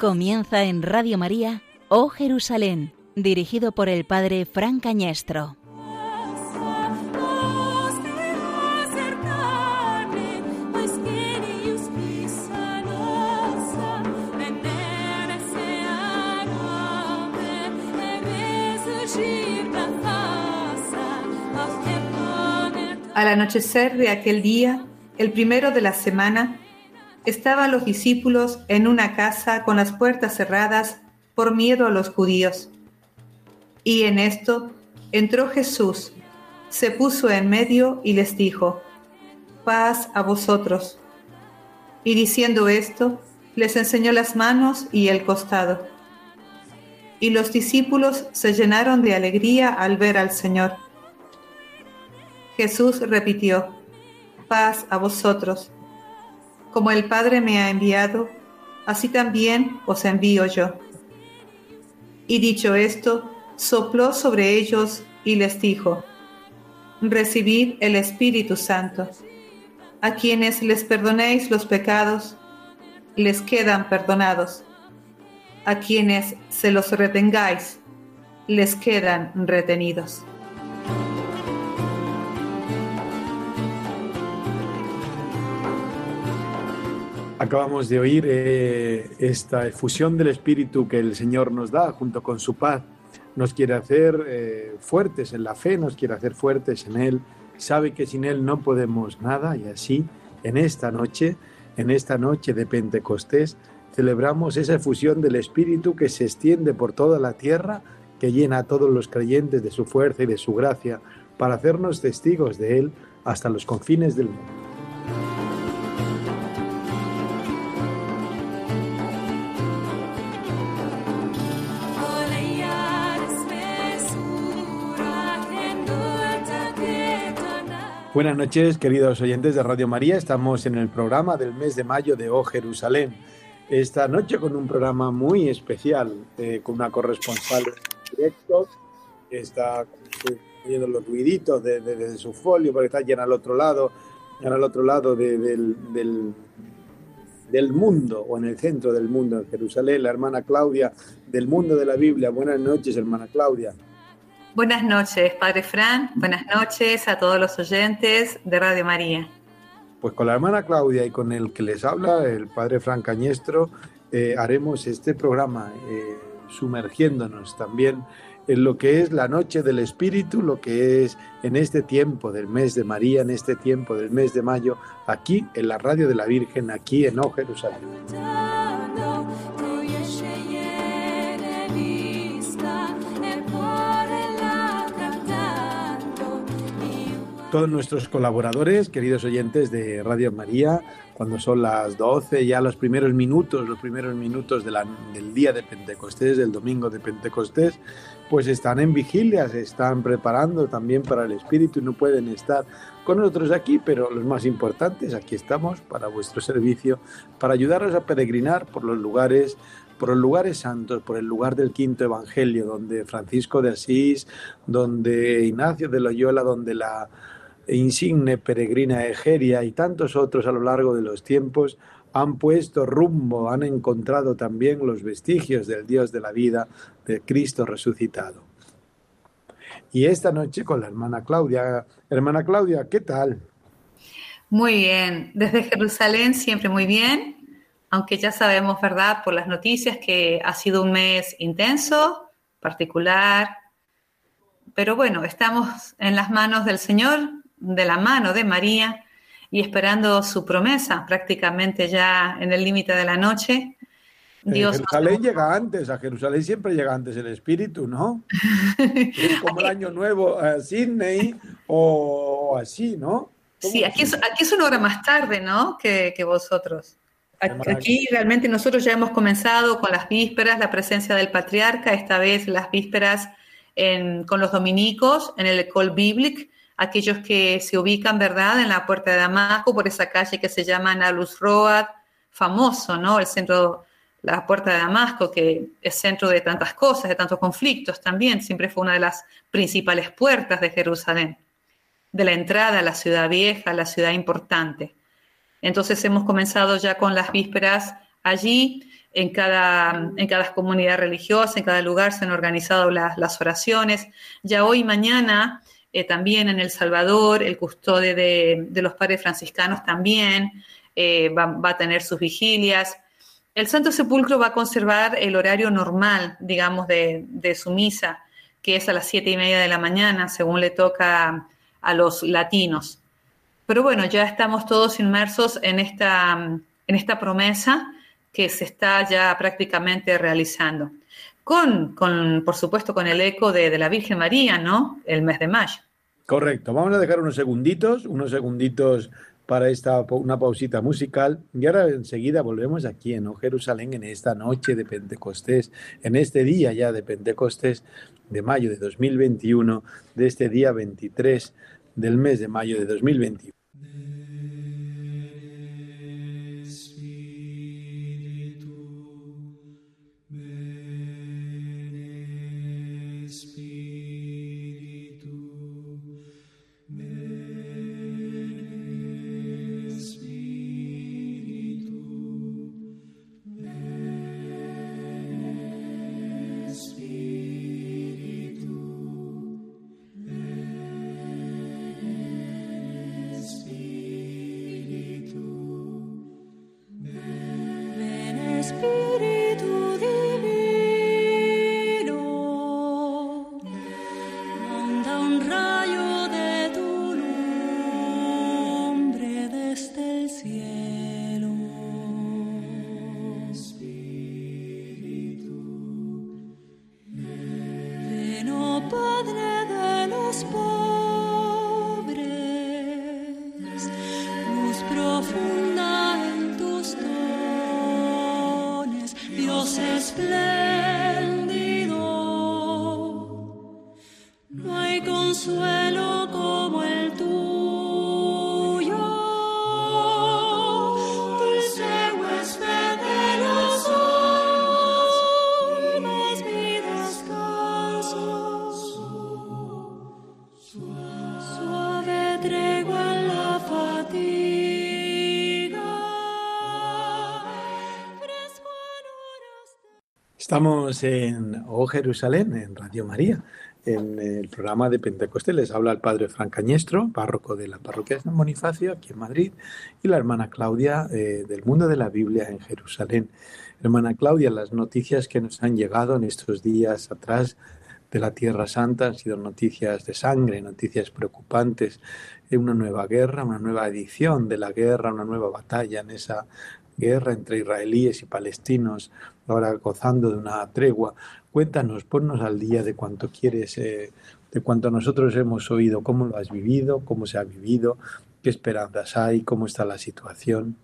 Comienza en Radio María, Oh Jerusalén, dirigido por el Padre Fran Cañestro. Al anochecer de aquel día, el primero de la semana, estaban los discípulos en una casa con las puertas cerradas por miedo a los judíos. Y en esto entró Jesús, se puso en medio y les dijo, paz a vosotros. Y diciendo esto, les enseñó las manos y el costado. Y los discípulos se llenaron de alegría al ver al Señor. Jesús repitió, paz a vosotros. Como el Padre me ha enviado, así también os envío yo. Y dicho esto, sopló sobre ellos y les dijo, recibid el Espíritu Santo. A quienes les perdonéis los pecados, les quedan perdonados. A quienes se los retengáis, les quedan retenidos. Acabamos de oír eh, esta efusión del Espíritu que el Señor nos da junto con su paz. Nos quiere hacer eh, fuertes en la fe, nos quiere hacer fuertes en Él. Sabe que sin Él no podemos nada y así en esta noche, en esta noche de Pentecostés, celebramos esa efusión del Espíritu que se extiende por toda la tierra, que llena a todos los creyentes de su fuerza y de su gracia para hacernos testigos de Él hasta los confines del mundo. Buenas noches, queridos oyentes de Radio María. Estamos en el programa del mes de mayo de Oh Jerusalén. Esta noche con un programa muy especial, eh, con una corresponsal directo que está oyendo los ruiditos de, su folio, porque está llena al otro lado, llena al otro lado del, del mundo o en el centro del mundo, en Jerusalén, la hermana Claudia del mundo de la Biblia. Buenas noches, hermana Claudia. Buenas noches, Padre Fran. Buenas noches a todos los oyentes de Radio María. Pues con la hermana Claudia y con el que les habla, el Padre Fran Cañestro, eh, haremos este programa eh, sumergiéndonos también en lo que es la noche del Espíritu, lo que es en este tiempo del mes de María, en este tiempo del mes de mayo, aquí en la radio de la Virgen, aquí en O Jerusalén. Todos nuestros colaboradores, queridos oyentes de Radio María, cuando son las 12, ya los primeros minutos, los primeros minutos del día de Pentecostés, del domingo de Pentecostés, pues están en vigilia, se están preparando también para el Espíritu y no pueden estar con nosotros aquí, pero los más importantes, aquí estamos para vuestro servicio, para ayudaros a peregrinar por los lugares por los lugares santos, por el lugar del quinto evangelio, donde Francisco de Asís, donde Ignacio de Loyola, donde la insigne peregrina Egeria y tantos otros a lo largo de los tiempos han puesto rumbo, han encontrado también los vestigios del Dios de la vida, de Cristo resucitado. Y esta noche con la hermana Claudia. Hermana Claudia, ¿qué tal? Muy bien, desde Jerusalén siempre muy bien, aunque ya sabemos, ¿verdad?, por las noticias que ha sido un mes intenso, particular, pero bueno, estamos en las manos del Señor, de la mano de María y esperando su promesa prácticamente ya en el límite de la noche. Dios Jerusalén llega antes, a Jerusalén siempre llega antes el Espíritu, ¿no? es como el Año Nuevo a Sydney o, así, ¿no? Sí, aquí es, aquí es una hora más tarde, ¿no? Que, vosotros. Aquí realmente nosotros ya hemos comenzado con las vísperas, la presencia del patriarca, esta vez las vísperas con los dominicos en el Ecole Biblique, aquellos que se ubican, ¿verdad?, en la puerta de Damasco, por esa calle que se llama Nalus Road, famoso, ¿no? El centro, la puerta de Damasco, que es centro de tantas cosas, de tantos conflictos también, siempre fue una de las principales puertas de Jerusalén, de la entrada a la ciudad vieja, a la ciudad importante. Entonces hemos comenzado ya con las vísperas allí, en cada, en cada comunidad religiosa, en cada lugar se han organizado las, oraciones. Ya hoy, mañana, eh, también en El Salvador, el custodio de, los padres franciscanos también eh, va, a tener sus vigilias. El Santo Sepulcro va a conservar el horario normal, digamos, de, de su misa, que es a las siete y media de la mañana, según le toca a los latinos. Pero bueno, ya estamos todos inmersos en esta, en esta promesa que se está ya prácticamente realizando. Con, con por supuesto, con el eco de, de, la Virgen María, ¿no? El mes de mayo. Correcto. Vamos a dejar unos segunditos, unos segunditos para esta una pausita musical y ahora enseguida volvemos aquí en Jerusalén en esta noche de Pentecostés, en este día ya de Pentecostés de mayo de 2021, de este día 23 del mes de mayo de 2021. Estamos en Jerusalén, en Radio María, en el programa de Pentecostés. Les habla el padre Fran Cañestro, párroco de la parroquia de San Bonifacio, aquí en Madrid, y la hermana Claudia eh, del Mundo de la Biblia en Jerusalén. Hermana Claudia, las noticias que nos han llegado en estos días atrás de la Tierra Santa han sido noticias de sangre, noticias preocupantes, de una nueva guerra, una nueva edición de la guerra, una nueva batalla en esa guerra entre israelíes y palestinos, ahora gozando de una tregua. Cuéntanos, ponnos al día de cuánto quieres, eh, de cuánto nosotros hemos oído, cómo lo has vivido, cómo se ha vivido, qué esperanzas hay, cómo está la situación.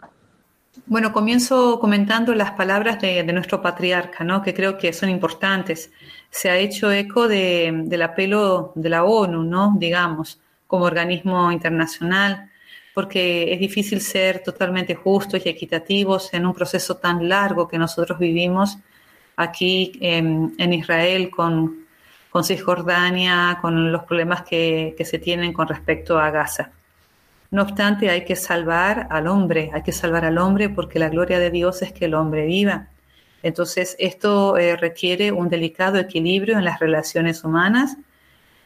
Bueno, comienzo comentando las palabras de, nuestro patriarca, ¿no? que creo que son importantes. Se ha hecho eco del apelo de la ONU, ¿no? digamos, como organismo internacional porque es difícil ser totalmente justos y equitativos en un proceso tan largo que nosotros vivimos aquí en, Israel con, con, Cisjordania, con los problemas que, que se tienen con respecto a Gaza. No obstante, hay que salvar al hombre, hay que salvar al hombre porque la gloria de Dios es que el hombre viva. Entonces, esto eh, requiere un delicado equilibrio en las relaciones humanas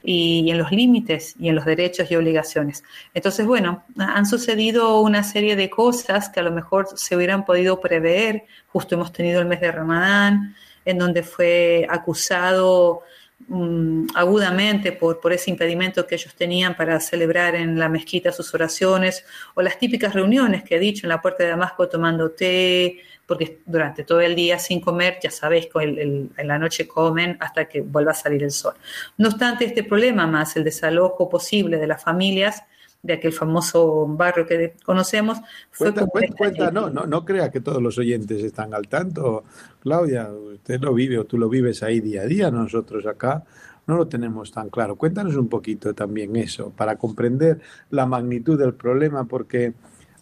y en los límites y en los derechos y obligaciones. Entonces, bueno, han sucedido una serie de cosas que a lo mejor se hubieran podido prever. Justo hemos tenido el mes de Ramadán, en donde fue acusado mm, agudamente por, por ese impedimento que ellos tenían para celebrar en la mezquita sus oraciones, o las típicas reuniones que he dicho en la puerta de Damasco tomando té, porque durante todo el día sin comer, ya sabéis, en la noche comen hasta que vuelva a salir el sol. No obstante, este problema más el desalojo posible de las familias de aquel famoso barrio que conocemos. Fue cuenta, cuenta, no, no, no crea que todos los oyentes están al tanto. Claudia, usted lo vive o tú lo vives ahí día a día, nosotros acá no lo tenemos tan claro. Cuéntanos un poquito también eso, para comprender la magnitud del problema, porque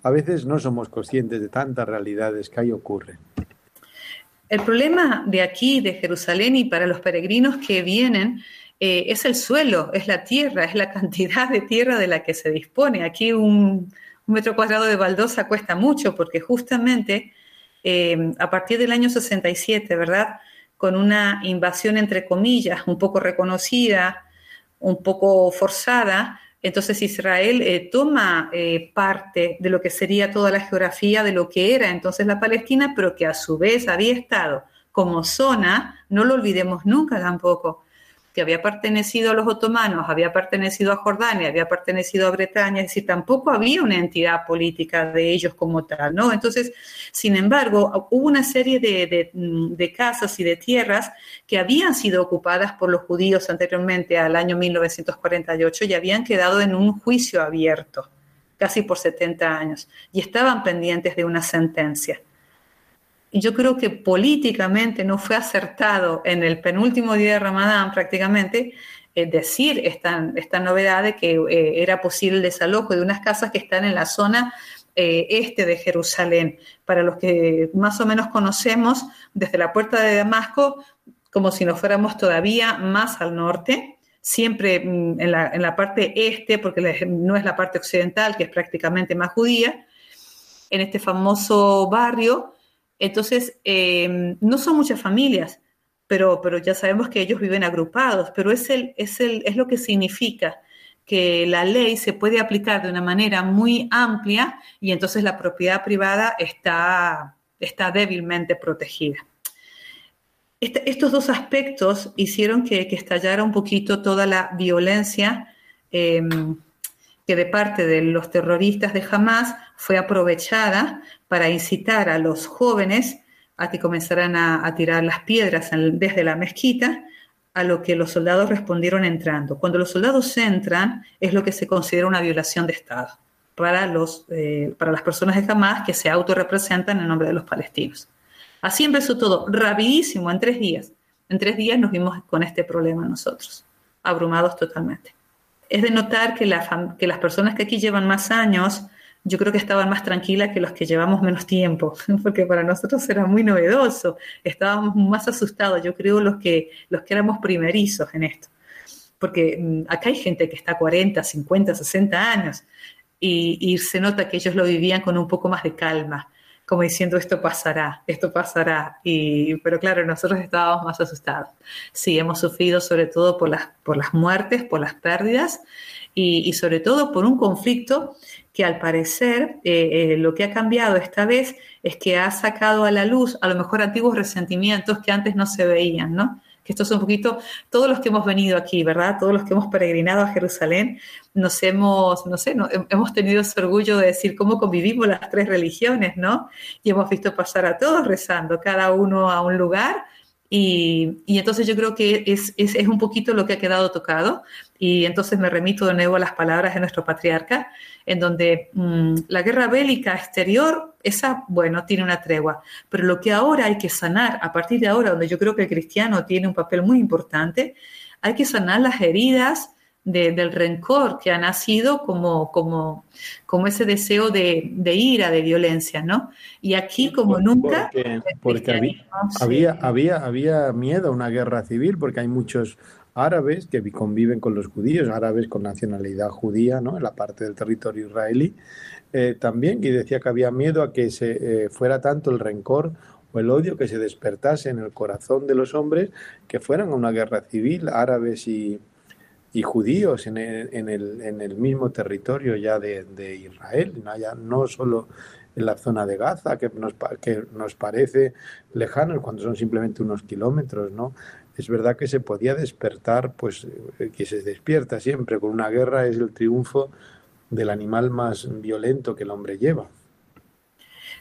a veces no somos conscientes de tantas realidades que ahí ocurren. El problema de aquí, de Jerusalén, y para los peregrinos que vienen, eh, es el suelo, es la tierra, es la cantidad de tierra de la que se dispone. Aquí un, metro cuadrado de baldosa cuesta mucho porque justamente eh, a partir del año 67, ¿verdad? Con una invasión, entre comillas, un poco reconocida, un poco forzada, entonces Israel eh, toma eh, parte de lo que sería toda la geografía de lo que era entonces la Palestina, pero que a su vez había estado como zona, no lo olvidemos nunca tampoco, que había pertenecido a los otomanos, había pertenecido a Jordania, había pertenecido a Bretaña, es decir, tampoco había una entidad política de ellos como tal, ¿no? Entonces, sin embargo, hubo una serie de, de, casas y de tierras que habían sido ocupadas por los judíos anteriormente al año 1948 y habían quedado en un juicio abierto, casi por 70 años, y estaban pendientes de una sentencia yo creo que políticamente no fue acertado en el penúltimo día de Ramadán prácticamente eh, decir esta, esta novedad de que eh, era posible el desalojo de unas casas que están en la zona eh, este de Jerusalén. Para los que más o menos conocemos, desde la puerta de Damasco, como si nos fuéramos todavía más al norte, siempre mm, en la, en la parte este, porque no es la parte occidental, que es prácticamente más judía, en este famoso barrio, entonces, em, no son muchas familias, pero, pero ya sabemos que ellos viven agrupados, pero es, el, es, el, es lo que significa que la ley se puede aplicar de una manera muy amplia y entonces la propiedad privada está, está débilmente protegida. Este, estos dos aspectos hicieron que, estallara un poquito toda la violencia em, que de parte de los terroristas de Hamas fue aprovechada para incitar a los jóvenes a que comenzaran a, tirar las piedras desde la mezquita, a lo que los soldados respondieron entrando. Cuando los soldados entran, es lo que se considera una violación de Estado para, los, eh, para las personas de Hamas que se autorrepresentan en nombre de los palestinos. Así empezó todo, rapidísimo, en tres días. En tres días nos vimos con este problema nosotros, abrumados totalmente. Es de notar que, las personas que aquí llevan más años yo creo que estaban más tranquilas que los que llevamos menos tiempo, porque para nosotros era muy novedoso, estábamos más asustados, yo creo los que, los que éramos primerizos en esto, porque mm, acá hay gente que está 40, 50, 60 años y, y se nota que ellos lo vivían con un poco más de calma, como diciendo esto pasará, esto pasará, y, pero claro, nosotros estábamos más asustados. Sí, hemos sufrido sobre todo por las, por las muertes, por las pérdidas y, sobre todo por un conflicto que al parecer eh, eh, lo que ha cambiado esta vez es que ha sacado a la luz a lo mejor antiguos resentimientos que antes no se veían, ¿no? Que estos son un poquito, todos los que hemos venido aquí, ¿verdad? Todos los que hemos peregrinado a Jerusalén, nos hemos, no sé, no, hemos tenido ese orgullo de decir cómo convivimos las tres religiones, ¿no? Y hemos visto pasar a todos rezando, cada uno a un lugar y, entonces yo creo que es, es, es, un poquito lo que ha quedado tocado. Y entonces me remito de nuevo a las palabras de nuestro patriarca, en donde mm, la guerra bélica exterior, esa, bueno, tiene una tregua. Pero lo que ahora hay que sanar, a partir de ahora, donde yo creo que el cristiano tiene un papel muy importante, hay que sanar las heridas del rencor que ha nacido como, como, como ese deseo de, ira, de violencia, ¿no? Y aquí como nunca... Porque, había, había, había, miedo a una guerra civil, porque hay muchos árabes que conviven con los judíos, árabes con nacionalidad judía, ¿no? En la parte del territorio israelí. Eh, también, y decía que había miedo a que se eh, fuera tanto el rencor o el odio que se despertase en el corazón de los hombres que fueran a una guerra civil, árabes y, y judíos en el, en el, en el mismo territorio ya de, de Israel, no, ya, no solo en la zona de Gaza, que nos, que nos parece lejano cuando son simplemente unos kilómetros, ¿no? Es verdad que se podía despertar, pues eh, que se despierta siempre con una guerra, es el triunfo del animal más violento que el hombre lleva.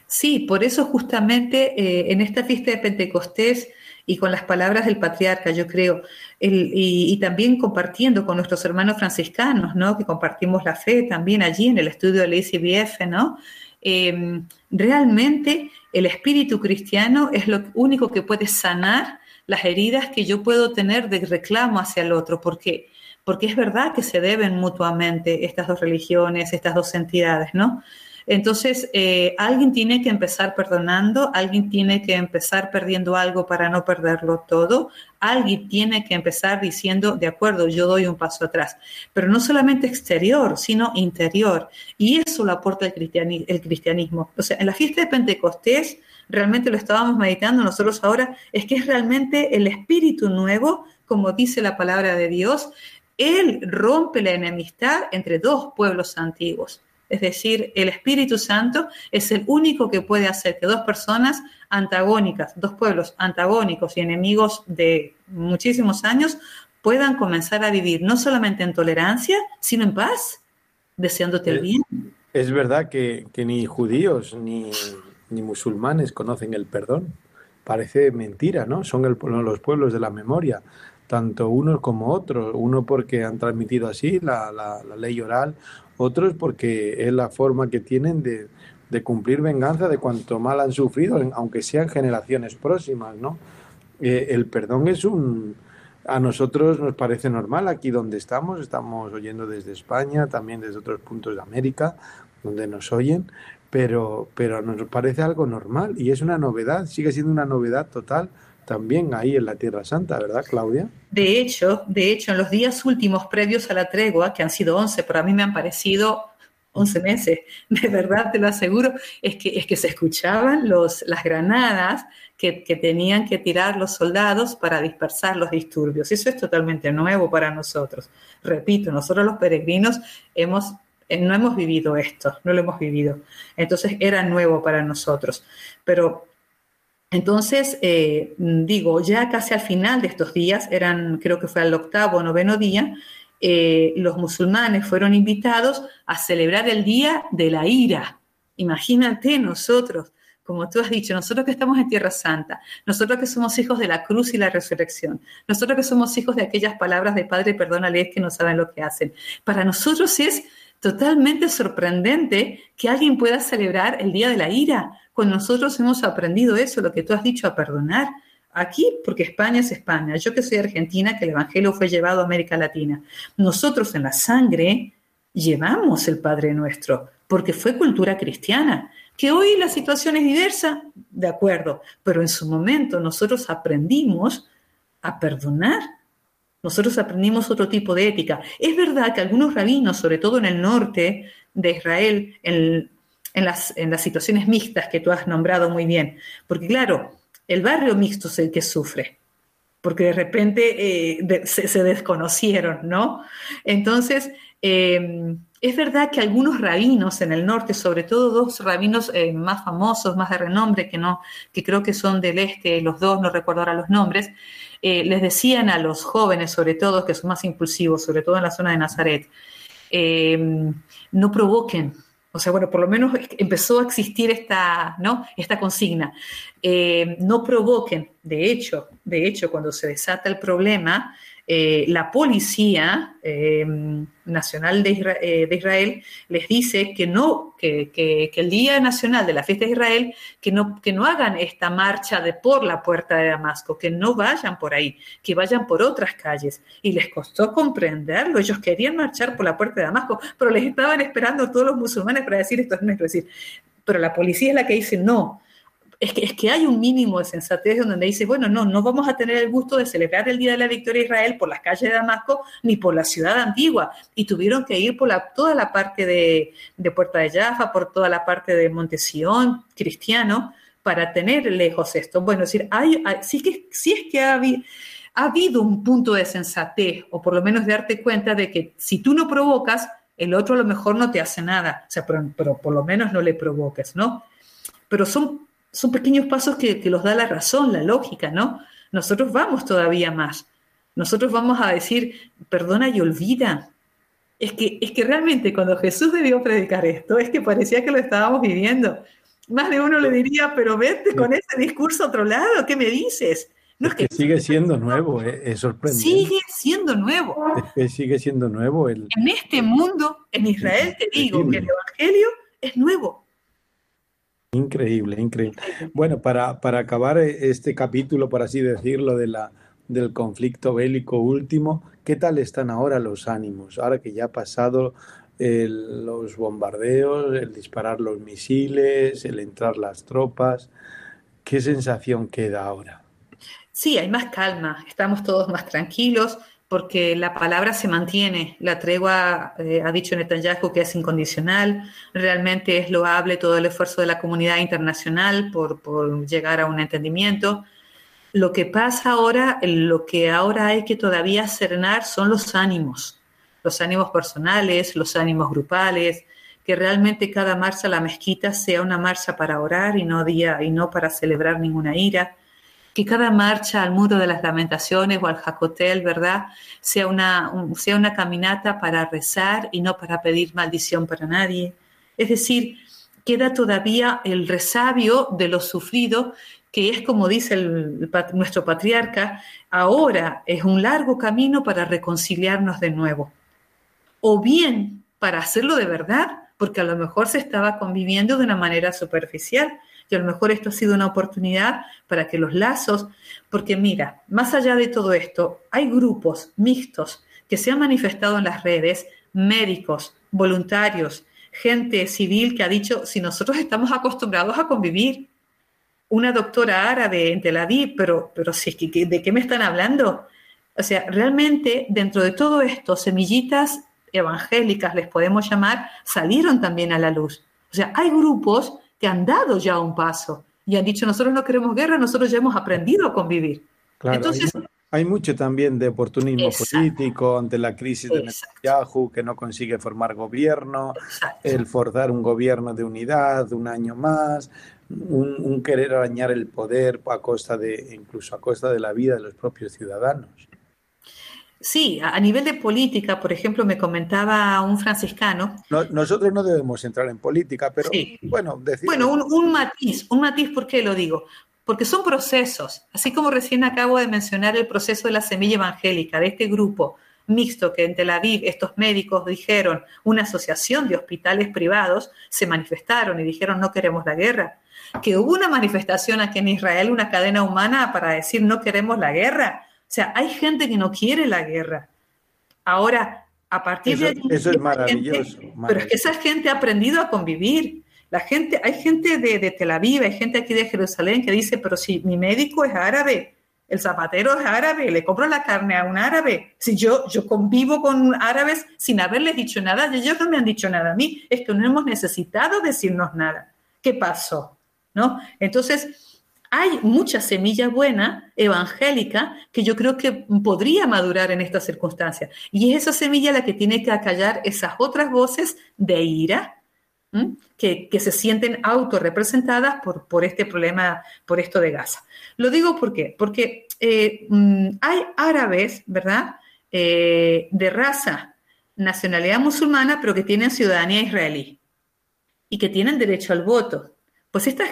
Sí, por eso justamente eh, en esta fiesta de Pentecostés y con las palabras del patriarca, yo creo, y, también compartiendo con nuestros hermanos franciscanos, ¿no? Que compartimos la fe también allí en el estudio del ICBF, ¿no? Em, realmente el espíritu cristiano es lo único que puede sanar las heridas que yo puedo tener de reclamo hacia el otro. ¿Por qué? Porque es verdad que se deben mutuamente estas dos religiones, estas dos entidades, ¿no? Entonces, eh, alguien tiene que empezar perdonando, alguien tiene que empezar perdiendo algo para no perderlo todo, alguien tiene que empezar diciendo, de acuerdo, yo doy un paso atrás, pero no solamente exterior, sino interior. Y eso lo aporta el, cristianismo. O sea, en la fiesta de Pentecostés, realmente lo estábamos meditando nosotros ahora, es que es realmente el espíritu nuevo, como dice la palabra de Dios, Él rompe la enemistad entre dos pueblos antiguos. Es decir, el Espíritu Santo es el único que puede hacer que dos personas antagónicas, dos pueblos antagónicos y enemigos de muchísimos años puedan comenzar a vivir no solamente en tolerancia, sino en paz, deseándote el bien. Es verdad que, ni judíos ni, musulmanes conocen el perdón. Parece mentira, ¿no? Son los pueblos de la memoria, tanto unos como otros. Uno porque han transmitido así la, ley oral, otros porque es la forma que tienen de, cumplir venganza de cuanto mal han sufrido, aunque sean generaciones próximas, ¿no? Eh, el perdón es un, a nosotros nos parece normal aquí donde estamos, estamos oyendo desde España, también desde otros puntos de América, donde nos oyen, pero, pero nos parece algo normal y es una novedad, sigue siendo una novedad total también ahí en la Tierra Santa, ¿verdad, Claudia? De hecho, de hecho, en los días últimos previos a la tregua, que han sido 11, pero a mí me han parecido 11 meses, de verdad te lo aseguro, es que, es que se escuchaban los, las granadas que, tenían que tirar los soldados para dispersar los disturbios. Eso es totalmente nuevo para nosotros. Repito, nosotros los peregrinos hemos, eh, no hemos vivido esto, no lo hemos vivido. Entonces era nuevo para nosotros. Pero entonces, eh, digo, ya casi al final de estos días, eran, creo que fue al octavo o noveno día, eh, los musulmanes fueron invitados a celebrar el Día de la Ira. Imagínate nosotros, como tú has dicho, nosotros que estamos en Tierra Santa, nosotros que somos hijos de la cruz y la resurrección, nosotros que somos hijos de aquellas palabras de Padre, perdónales que no saben lo que hacen. Para nosotros es totalmente sorprendente que alguien pueda celebrar el Día de la Ira, cuando nosotros hemos aprendido eso, lo que tú has dicho, a perdonar, Aquí, porque España es España. Yo que soy argentina, que el Evangelio fue llevado a América Latina. Nosotros en la sangre llevamos el Padre Nuestro, porque fue cultura cristiana. Que hoy la situación es diversa, de acuerdo, pero en su momento nosotros aprendimos a perdonar. Nosotros aprendimos otro tipo de ética. Es verdad que algunos rabinos, sobre todo en el norte de Israel, en, las, en las situaciones mixtas que tú has nombrado muy bien, porque claro, el barrio mixto es el que sufre, porque de repente eh, se, desconocieron, ¿no? Entonces, em, es verdad que algunos rabinos en el norte, sobre todo dos rabinos eh, más famosos, más de renombre, que, no, que creo que son del este, los dos, no recuerdo ahora los nombres, eh, les decían a los jóvenes, sobre todo, que son más impulsivos, sobre todo en la zona de Nazaret, em, no provoquen, o sea, bueno, por lo menos empezó a existir esta, ¿no? esta consigna. Eh, no provoquen, de hecho, de hecho, cuando se desata el problema, eh, la policía eh, nacional de Israel, les dice que no, que, el Día Nacional de la Fiesta de Israel, que no, que no hagan esta marcha de por la puerta de Damasco, que no vayan por ahí, que vayan por otras calles. Y les costó comprenderlo. Ellos querían marchar por la puerta de Damasco, pero les estaban esperando todos los musulmanes para decir esto es nuestro. decir, pero la policía es la que dice no es que, es que hay un mínimo de sensatez donde dice, bueno, no, no vamos a tener el gusto de celebrar el Día de la Victoria de Israel por las calles de Damasco ni por la ciudad antigua. Y tuvieron que ir por la, toda la parte de, Puerta de Jaffa, por toda la parte de Montesión, cristiano, para tener lejos esto. Bueno, es decir, hay, sí, que, sí es que ha ha habido un punto de sensatez, o por lo menos de darte cuenta de que si tú no provocas, el otro a lo mejor no te hace nada, o sea, pero, pero por lo menos no le provoques, ¿no? Pero son son pequeños pasos que, los da la razón, la lógica, ¿no? Nosotros vamos todavía más. Nosotros vamos a decir, perdona y olvida. Es que, es que realmente cuando Jesús debió predicar esto, es que parecía que lo estábamos viviendo. Más de uno le diría, pero vete con ese discurso a otro lado, ¿qué me dices? No es, que, sigue siendo nuevo, eh, es sorprendente. Sigue siendo nuevo. sigue siendo nuevo. El, en este mundo, en Israel, te digo que el Evangelio es nuevo. Increíble, increíble. Bueno, para, para acabar eh, este capítulo, por así decirlo, de la, del conflicto bélico último, ¿qué tal están ahora los ánimos? Ahora que ya ha pasado los bombardeos, el disparar los misiles, el entrar las tropas, ¿qué sensación queda ahora? Sí, hay más calma, estamos todos más tranquilos, porque la palabra se mantiene. La tregua, eh, ha dicho Netanyahu, que es incondicional. Realmente es loable todo el esfuerzo de la comunidad internacional por, por llegar a un entendimiento. Lo que pasa ahora, lo que ahora hay que todavía serenar son los ánimos, los ánimos personales, los ánimos grupales, que realmente cada marcha a la mezquita sea una marcha para orar y no día y no para celebrar ninguna ira que cada marcha al muro de las lamentaciones o al jacotel, ¿verdad? Sea una, sea una caminata para rezar y no para pedir maldición para nadie. Es decir, queda todavía el resabio de lo sufrido, que es como dice nuestro patriarca, ahora es un largo camino para reconciliarnos de nuevo. O bien para hacerlo de verdad, porque a lo mejor se estaba conviviendo de una manera superficial y a lo mejor esto ha sido una oportunidad para que los lazos, porque mira, más allá de todo esto, hay grupos mixtos que se han manifestado en las redes, médicos, voluntarios, gente civil que ha dicho, si nosotros estamos acostumbrados a convivir, una doctora árabe en Tel Aviv, pero, pero si, ¿de qué me están hablando? O sea, realmente dentro de todo esto, semillitas evangélicas, les podemos llamar, salieron también a la luz. O sea, hay grupos que han dado ya un paso y han dicho, nosotros no queremos guerra, nosotros ya hemos aprendido a convivir. Entonces, hay, mucho también de oportunismo político ante la crisis de Netanyahu, que no consigue formar gobierno, el forzar un gobierno de unidad un año más, un, un, querer arañar el poder a costa de, incluso a costa de la vida de los propios ciudadanos. Sí, a nivel de política, por ejemplo, me comentaba un franciscano. nosotros no debemos entrar en política, pero bueno, decir... Bueno, un, matiz, un matiz, ¿por qué lo digo? Porque son procesos, así como recién acabo de mencionar el proceso de la semilla evangélica, de este grupo mixto que en Tel Aviv estos médicos dijeron, una asociación de hospitales privados, se manifestaron y dijeron no queremos la guerra. Que hubo una manifestación aquí en Israel, una cadena humana para decir no queremos la guerra o sea, hay gente que no quiere la guerra. Ahora, a partir de Eso es maravilloso, Pero es que esa gente ha aprendido a convivir. La gente, hay gente de, de, Tel Aviv, hay gente aquí de Jerusalén que dice, pero si mi médico es árabe, el zapatero es árabe, le compro la carne a un árabe. Si yo, yo convivo con árabes sin haberles dicho nada, ellos no me han dicho nada a mí, es que no hemos necesitado decirnos nada. ¿Qué pasó? ¿No? Entonces, hay mucha semilla buena, evangélica, que yo creo que podría madurar en estas circunstancias. Y es esa semilla la que tiene que acallar esas otras voces de ira que, se sienten autorrepresentadas por, por este problema, por esto de Gaza. Lo digo ¿por qué? porque eh, mm, hay árabes, ¿verdad?, eh, de raza, nacionalidad musulmana, pero que tienen ciudadanía israelí y que tienen derecho al voto. Pues estas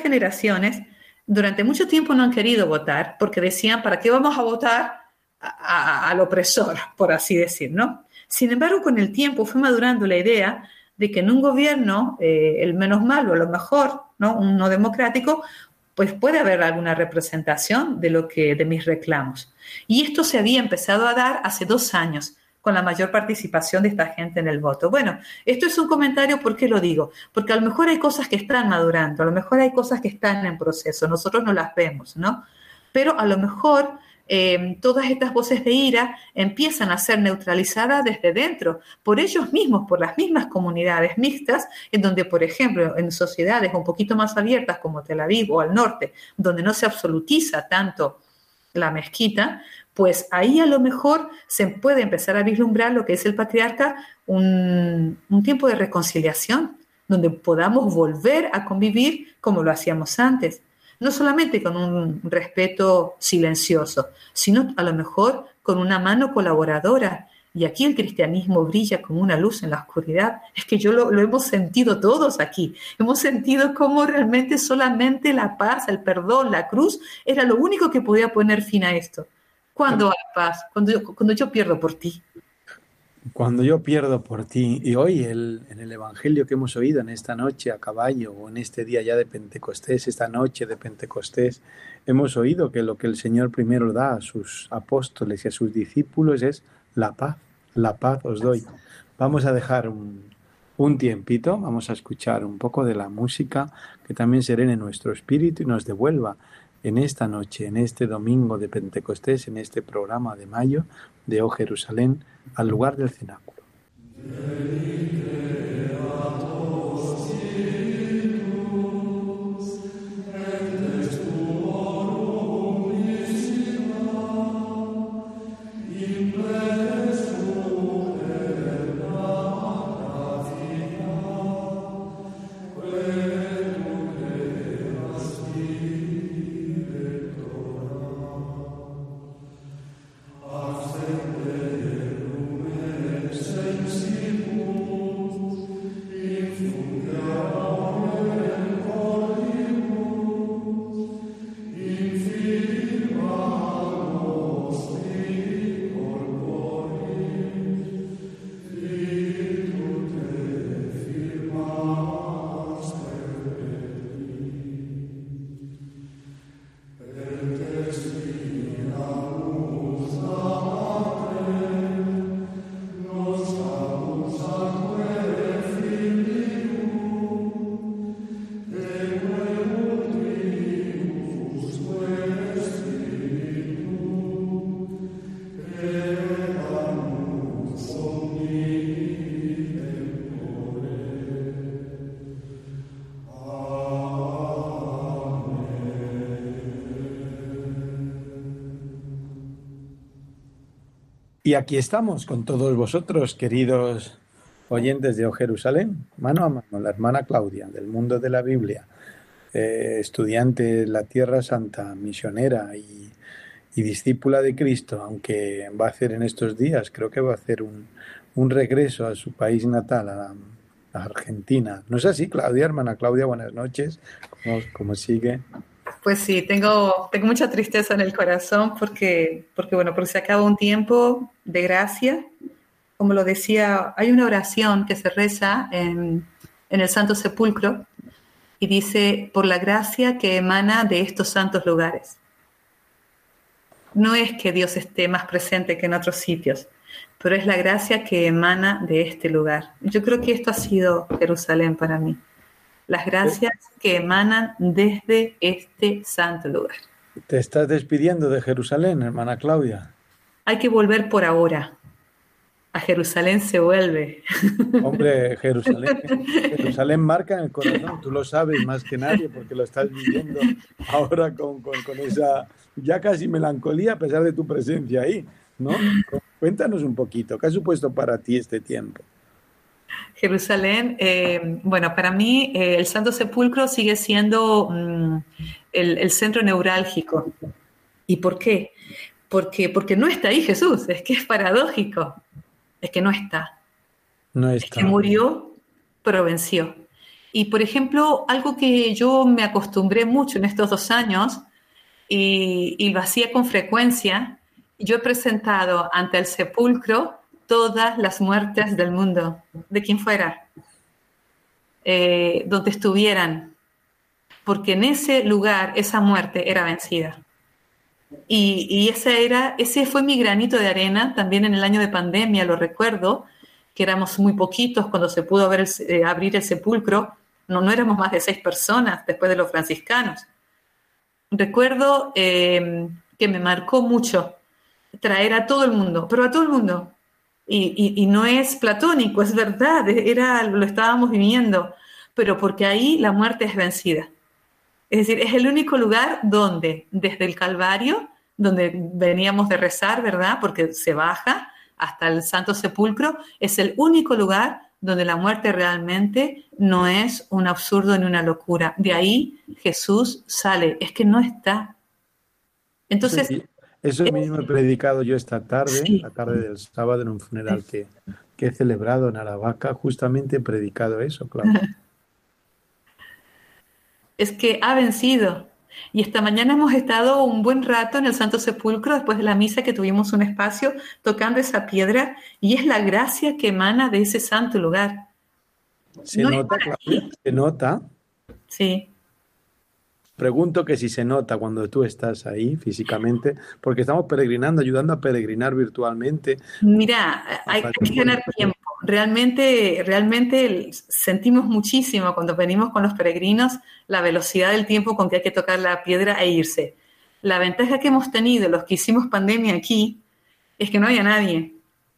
generaciones durante mucho tiempo no han querido votar porque decían, ¿para qué vamos a votar al opresor, por así decir, ¿no? Sin embargo, con el tiempo fue madurando la idea de que en un gobierno, eh, el menos malo, a lo mejor, ¿no? Un no democrático, pues puede haber alguna representación de lo que, de mis reclamos. Y esto se había empezado a dar hace dos años con la mayor participación de esta gente en el voto. Bueno, esto es un comentario, ¿por qué lo digo? Porque a lo mejor hay cosas que están madurando, a lo mejor hay cosas que están en proceso, nosotros no las vemos, ¿no? Pero a lo mejor eh, todas estas voces de ira empiezan a ser neutralizadas desde dentro, por ellos mismos, por las mismas comunidades mixtas, en donde, por ejemplo, en sociedades un poquito más abiertas como Tel Aviv o al norte, donde no se absolutiza tanto la mezquita, pues ahí a lo mejor se puede empezar a vislumbrar lo que es el patriarca, un, tiempo de reconciliación, donde podamos volver a convivir como lo hacíamos antes. No solamente con un respeto silencioso, sino a lo mejor con una mano colaboradora. Y aquí el cristianismo brilla como una luz en la oscuridad. Es que yo lo, lo hemos sentido todos aquí. Hemos sentido cómo realmente solamente la paz, el perdón, la cruz era lo único que podía poner fin a esto. ¿Cuándo hay paz? Cuando yo, cuando yo pierdo por ti. Cuando yo pierdo por ti. Y hoy el, en el Evangelio que hemos oído en esta noche a caballo o en este día ya de Pentecostés, esta noche de Pentecostés, hemos oído que lo que el Señor primero da a sus apóstoles y a sus discípulos es la paz. La paz os doy. Vamos a dejar un, un tiempito, vamos a escuchar un poco de la música que también serene nuestro espíritu y nos devuelva en esta noche, en este domingo de Pentecostés, en este programa de mayo de O Jerusalén, al lugar del cenáculo. Y aquí estamos con todos vosotros, queridos oyentes de Jerusalén, mano a mano, la hermana Claudia, del mundo de la Biblia, eh, estudiante de la Tierra Santa, misionera y, discípula de Cristo, aunque va a hacer en estos días, creo que va a hacer un, regreso a su país natal, a, Argentina. ¿No es así, Claudia, hermana Claudia? Buenas noches. ¿Cómo, cómo sigue? Pues sí, tengo, tengo mucha tristeza en el corazón porque, porque, bueno, porque se acaba un tiempo de gracia. Como lo decía, hay una oración que se reza en, en el Santo Sepulcro y dice, por la gracia que emana de estos santos lugares. No es que Dios esté más presente que en otros sitios, pero es la gracia que emana de este lugar. Yo creo que esto ha sido Jerusalén para mí las gracias que emanan desde este santo lugar. Te estás despidiendo de Jerusalén, hermana Claudia. Hay que volver por ahora. A Jerusalén se vuelve. Hombre, Jerusalén, Jerusalén marca en el corazón, tú lo sabes más que nadie porque lo estás viviendo ahora con, con esa ya casi melancolía a pesar de tu presencia ahí, ¿no? Cuéntanos un poquito, ¿qué ha supuesto para ti este tiempo? Jerusalén, eh, bueno, para mí eh, el Santo Sepulcro sigue siendo mm, el, centro neurálgico. ¿Y por qué? Porque, porque no está ahí Jesús, es que es paradójico, es que no está. No está. Es que murió, pero venció. Y por ejemplo, algo que yo me acostumbré mucho en estos dos años y, y lo hacía con frecuencia, yo he presentado ante el sepulcro todas las muertes del mundo, de quien fuera, eh, donde estuvieran, porque en ese lugar esa muerte era vencida. Y, ese, era, ese fue mi granito de arena también en el año de pandemia, lo recuerdo, que éramos muy poquitos cuando se pudo ver eh, abrir el sepulcro, no, no éramos más de seis personas después de los franciscanos. Recuerdo eh, que me marcó mucho traer a todo el mundo, pero a todo el mundo, y, no es platónico, es verdad, era, lo estábamos viviendo, pero porque ahí la muerte es vencida. Es decir, es el único lugar donde, desde el Calvario, donde veníamos de rezar, ¿verdad? Porque se baja hasta el Santo Sepulcro, es el único lugar donde la muerte realmente no es un absurdo ni una locura. De ahí Jesús sale, es que no está. Entonces, eso mismo he predicado yo esta tarde, la tarde del sábado, en un funeral que, he celebrado en Aravaca. Justamente he predicado eso, claro. Es que ha vencido. Y esta mañana hemos estado un buen rato en el Santo Sepulcro, después de la misa, que tuvimos un espacio tocando esa piedra, y es la gracia que emana de ese santo lugar. Se nota, Claudia, se nota. Sí. Pregunto que si se nota cuando tú estás ahí físicamente, porque estamos peregrinando, ayudando a peregrinar virtualmente. Mira, hay, que ganar tiempo. realmente, realmente sentimos muchísimo cuando venimos con los peregrinos la velocidad del tiempo con que hay que tocar la piedra e irse. La ventaja que hemos tenido los que hicimos pandemia aquí es que no había nadie.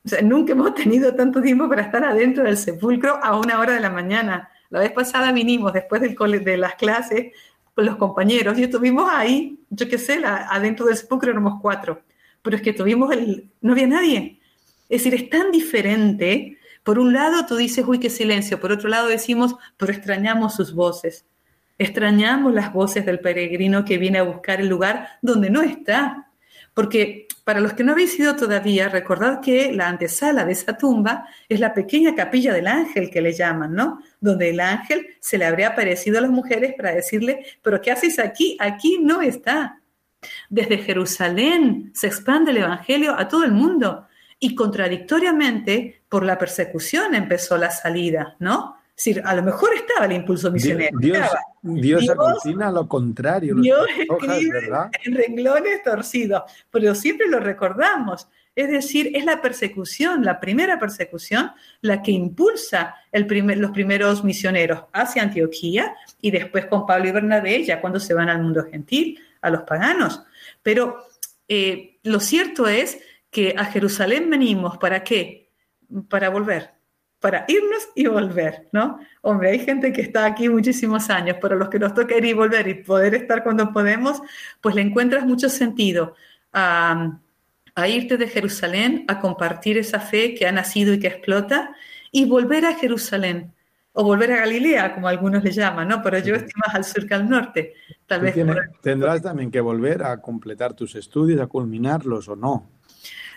O sea, nunca hemos tenido tanto tiempo para estar adentro del sepulcro a una hora de la mañana. La vez pasada vinimos después del de las clases con los compañeros y estuvimos ahí, yo qué sé, adentro del sepulcro éramos cuatro, pero es que tuvimos no había nadie. Es decir, es tan diferente. Por un lado tú dices, uy, qué silencio, por otro lado decimos, pero extrañamos sus voces. Extrañamos las voces del peregrino que viene a buscar el lugar donde no está. Porque para los que no habéis ido todavía, recordad que la antesala de esa tumba es la pequeña capilla del ángel que le llaman, ¿no? Donde el ángel se le habría aparecido a las mujeres para decirle, pero ¿qué haces aquí? Aquí no está. Desde Jerusalén se expande el Evangelio a todo el mundo y contradictoriamente por la persecución empezó la salida, ¿no? decir, a lo mejor estaba el impulso misionero. Dios, Dios, lo contrario. Dios escribe en renglones torcidos, pero siempre lo recordamos. Es decir, es la persecución, la primera persecución, la que impulsa los primeros misioneros hacia Antioquía y después con Pablo y Bernabé, ya cuando se van al mundo gentil, a los paganos. Pero eh, lo cierto es que a Jerusalén venimos, ¿para qué? Para volver para irnos y volver, ¿no? Hombre, hay gente que está aquí muchísimos años, pero los que nos toca ir y volver y poder estar cuando podemos, pues le encuentras mucho sentido a, irte de Jerusalén, a compartir esa fe que ha nacido y que explota, y volver a Jerusalén, o volver a Galilea, como algunos le llaman, ¿no? Pero yo estoy más al sur que al norte. Tal vez tendrás también que volver a completar tus estudios, a culminarlos o no.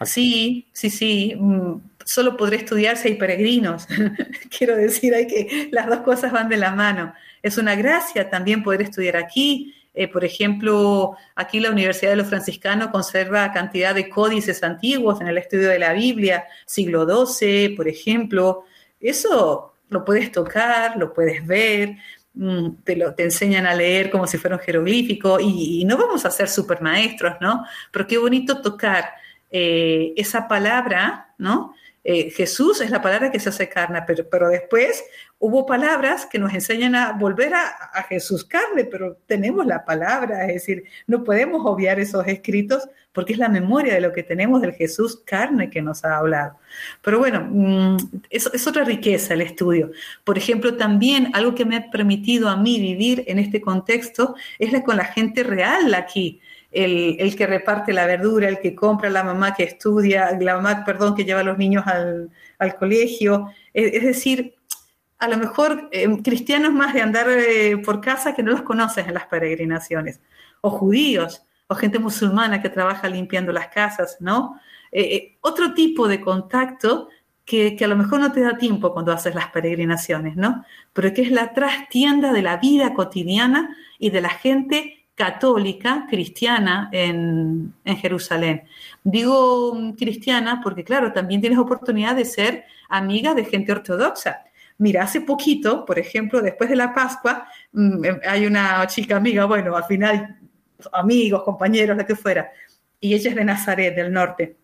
Sí, sí, sí. Mm, solo podré estudiar si hay peregrinos. Quiero decir, hay que las dos cosas van de la mano. Es una gracia también poder estudiar aquí. Eh, por ejemplo, aquí la Universidad de los Franciscanos conserva cantidad de códices antiguos en el estudio de la Biblia, siglo XII, por ejemplo. Eso lo puedes tocar, lo puedes ver, mm, te, lo, te enseñan a leer como si fuera un jeroglífico y, no vamos a ser super maestros, ¿no? Pero qué bonito tocar eh, esa palabra, ¿no? Eh, Jesús es la palabra que se hace carne, pero, pero, después hubo palabras que nos enseñan a volver a, a, Jesús carne, pero tenemos la palabra, es decir, no podemos obviar esos escritos porque es la memoria de lo que tenemos del Jesús carne que nos ha hablado. Pero bueno, mm, es, otra riqueza el estudio. Por ejemplo, también algo que me ha permitido a mí vivir en este contexto es la con la gente real aquí el, que reparte la verdura, el que compra, la mamá que estudia, la mamá, perdón, que lleva a los niños al, colegio. Es, decir, a lo mejor eh, cristianos más de andar eh, por casa que no los conoces en las peregrinaciones, o judíos, o gente musulmana que trabaja limpiando las casas, ¿no? Eh, otro tipo de contacto que, a lo mejor no te da tiempo cuando haces las peregrinaciones, ¿no? Pero que es la trastienda de la vida cotidiana y de la gente católica, cristiana en, Jerusalén. Digo mm, cristiana porque, claro, también tienes oportunidad de ser amiga de gente ortodoxa. Mira, hace poquito, por ejemplo, después de la Pascua, mm, em, hay una chica amiga, bueno, al final, amigos, compañeros, lo que fuera, y ella es de Nazaret, del norte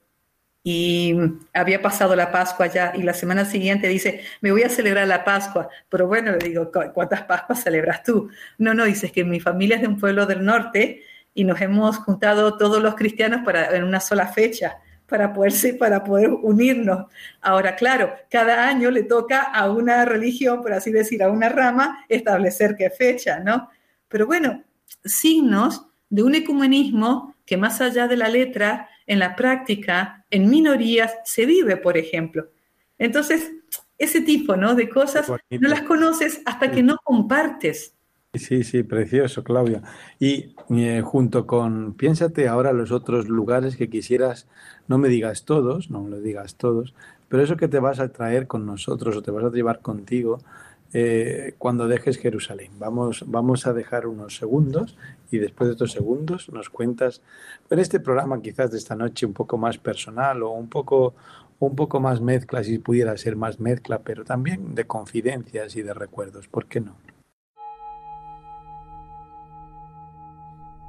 y había pasado la Pascua ya y la semana siguiente dice, me voy a celebrar la Pascua, pero bueno, le digo, ¿cuántas Pascuas celebras tú? No, no, dices que mi familia es de un pueblo del norte y nos hemos juntado todos los cristianos para, en una sola fecha para poderse, para poder unirnos. Ahora, claro, cada año le toca a una religión, por así decir, a una rama, establecer qué fecha, ¿no? Pero bueno, signos de un ecumenismo que más allá de la letra, en la práctica, en minorías, se vive, por ejemplo. Entonces, ese tipo ¿no? de cosas no las conoces hasta que no compartes. Sí, sí, precioso, Claudia. Y eh, junto con, piénsate ahora los otros lugares que quisieras, no me digas todos, no me lo digas todos, pero eso que te vas a traer con nosotros o te vas a llevar contigo eh, cuando dejes Jerusalén. Vamos, vamos a dejar unos segundos y después de estos segundos nos cuentas en este programa quizás de esta noche un poco más personal o un poco un poco más mezcla si pudiera ser más mezcla pero también de confidencias y de recuerdos ¿por qué no?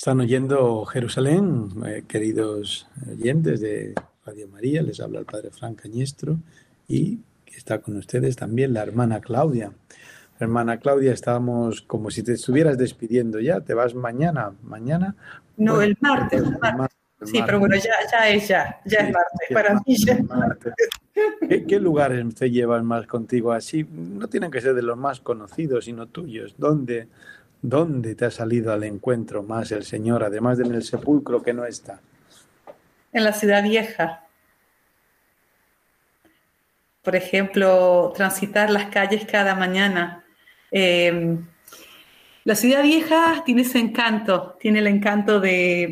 Están oyendo Jerusalén, eh, queridos oyentes de Radio María, les habla el Padre Fran Cañestro y está con ustedes también la hermana Claudia. Hermana Claudia, estábamos como si te estuvieras despidiendo ya, te vas mañana, mañana. No, Bueno, el martes. el martes. Sí, pero bueno, ya, ya es ya, ya es martes. Para mí ya es martes. ¿Qué, qué lugares te llevan más contigo así? No tienen que ser de los más conocidos, sino tuyos. ¿Dónde, ¿Dónde te ha salido al encuentro más el Señor, además de en el sepulcro que no está? en la ciudad vieja. Por ejemplo, transitar las calles cada mañana. Eh, la ciudad vieja tiene ese encanto, tiene el encanto de...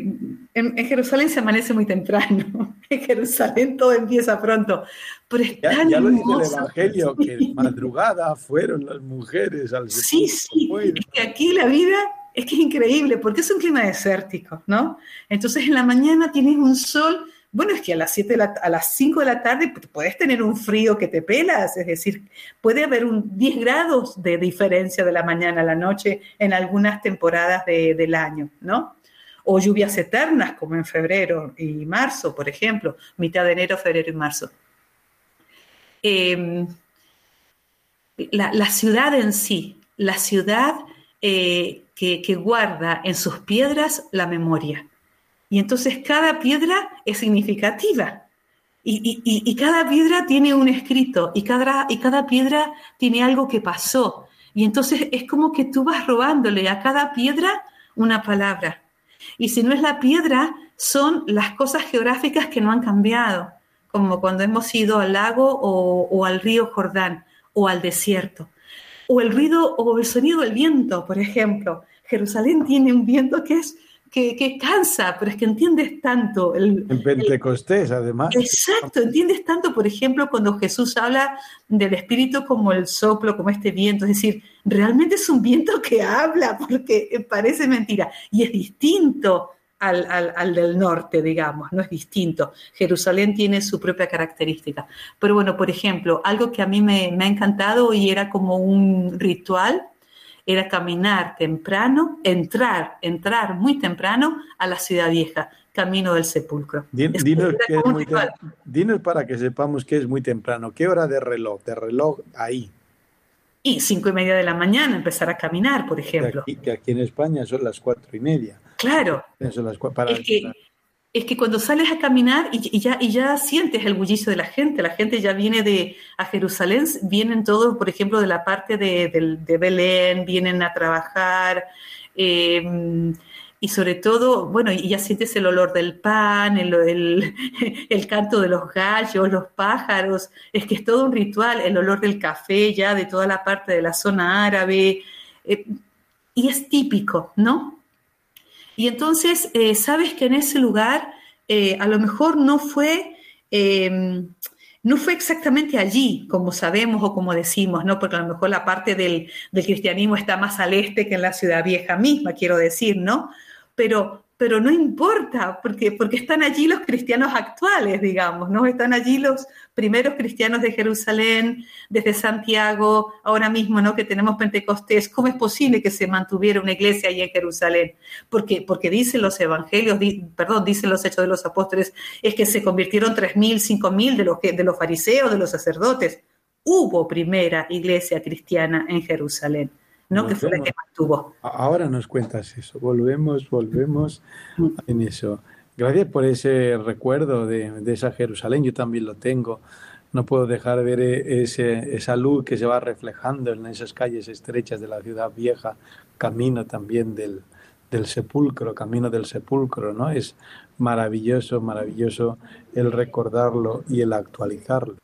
En, en Jerusalén se amanece muy temprano, en Jerusalén todo empieza pronto, pero es Ya, tan ya lo dice el. Evangelio, que madrugada fueron las mujeres al Sí, sí, es que aquí la vida es que es increíble, porque es un clima desértico, ¿no? Entonces en la mañana tienes un sol, bueno, es que a las, 7 de la- a las 5 de la tarde puedes tener un frío que te pelas, es decir, puede haber un 10 grados de diferencia de la mañana a la noche en algunas temporadas de- del año, ¿no? O lluvias eternas, como en febrero y marzo, por ejemplo, mitad de enero, febrero y marzo. Em, la, ciudad en sí, la ciudad eh, que guarda en sus piedras la memoria. Y entonces cada piedra es significativa. Y, y- y- cada piedra tiene un escrito y cada, y cada piedra tiene algo que pasó. Y entonces es como que tú vas robándole a cada piedra una palabra. Y si no es la piedra, son las cosas geográficas que no han cambiado, como cuando hemos ido al lago o, o al río Jordán o al desierto. O el ruido o el sonido del viento, por ejemplo. Jerusalén tiene un viento que es que, que cansa, pero es que entiendes tanto el, en Pentecostés, además. Exacto, entiendes tanto, por ejemplo, cuando Jesús habla del Espíritu como el soplo, como este viento, es decir, realmente es un viento que habla, porque parece mentira, y es distinto al, al- al del norte, digamos, no es distinto. Jerusalén tiene su propia característica. Pero bueno, por ejemplo, algo que a mí me, me ha encantado y era como un ritual, era caminar temprano, entrar, entrar muy temprano a la ciudad vieja, camino del sepulcro. Din- Dinos, que es muy tem- para que sepamos que es muy temprano. ¿Qué hora de reloj? De reloj ahí. Y cinco y media de la mañana empezar a caminar, por Que ejemplo. aquí, que aquí en España son las cuatro y media. Claro, Son las cua- para- es que, es que cuando sales a caminar y, ya, y ya sientes el bullicio de la gente, la gente ya viene de a Jerusalén, vienen todos, por ejemplo, de la parte de, Belén, vienen a trabajar, eh, y sobre todo, bueno, y ya sientes el olor del pan, el canto de los gallos, los pájaros, es que es todo un ritual, el olor del café ya de toda la parte de la zona árabe, eh, y es típico, ¿no? Y entonces, eh, sabes que en ese lugar eh, a lo mejor no fue, eh, no fue exactamente allí, como sabemos o como decimos, ¿no? Porque a lo mejor la parte del, del cristianismo está más al este que en la ciudad vieja misma, quiero decir, ¿no? Pero, pero no importa, porque, porque están allí los cristianos actuales, digamos, ¿no? Están allí los primeros cristianos de Jerusalén, desde Santiago, ahora mismo, ¿no? Que tenemos Pentecostés. ¿Cómo es posible que se mantuviera una iglesia allí en Jerusalén? Porque, porque dicen los evangelios, di- perdón, dicen los hechos de los apóstoles, es que se convirtieron 3.000, 5.000 de los, de los fariseos, de los sacerdotes. Hubo primera iglesia cristiana en Jerusalén, ¿no? Que fue la que mantuvo. Ahora nos cuentas eso. Volvemos, volvemos Mm. en eso. Gracias por ese recuerdo de, esa Jerusalén, yo también lo tengo. No puedo dejar de ver e, ese, esa luz que se va reflejando en esas calles estrechas de la ciudad vieja, camino también del, del sepulcro, camino del sepulcro, ¿no? Es maravilloso, maravilloso el recordarlo y el actualizarlo.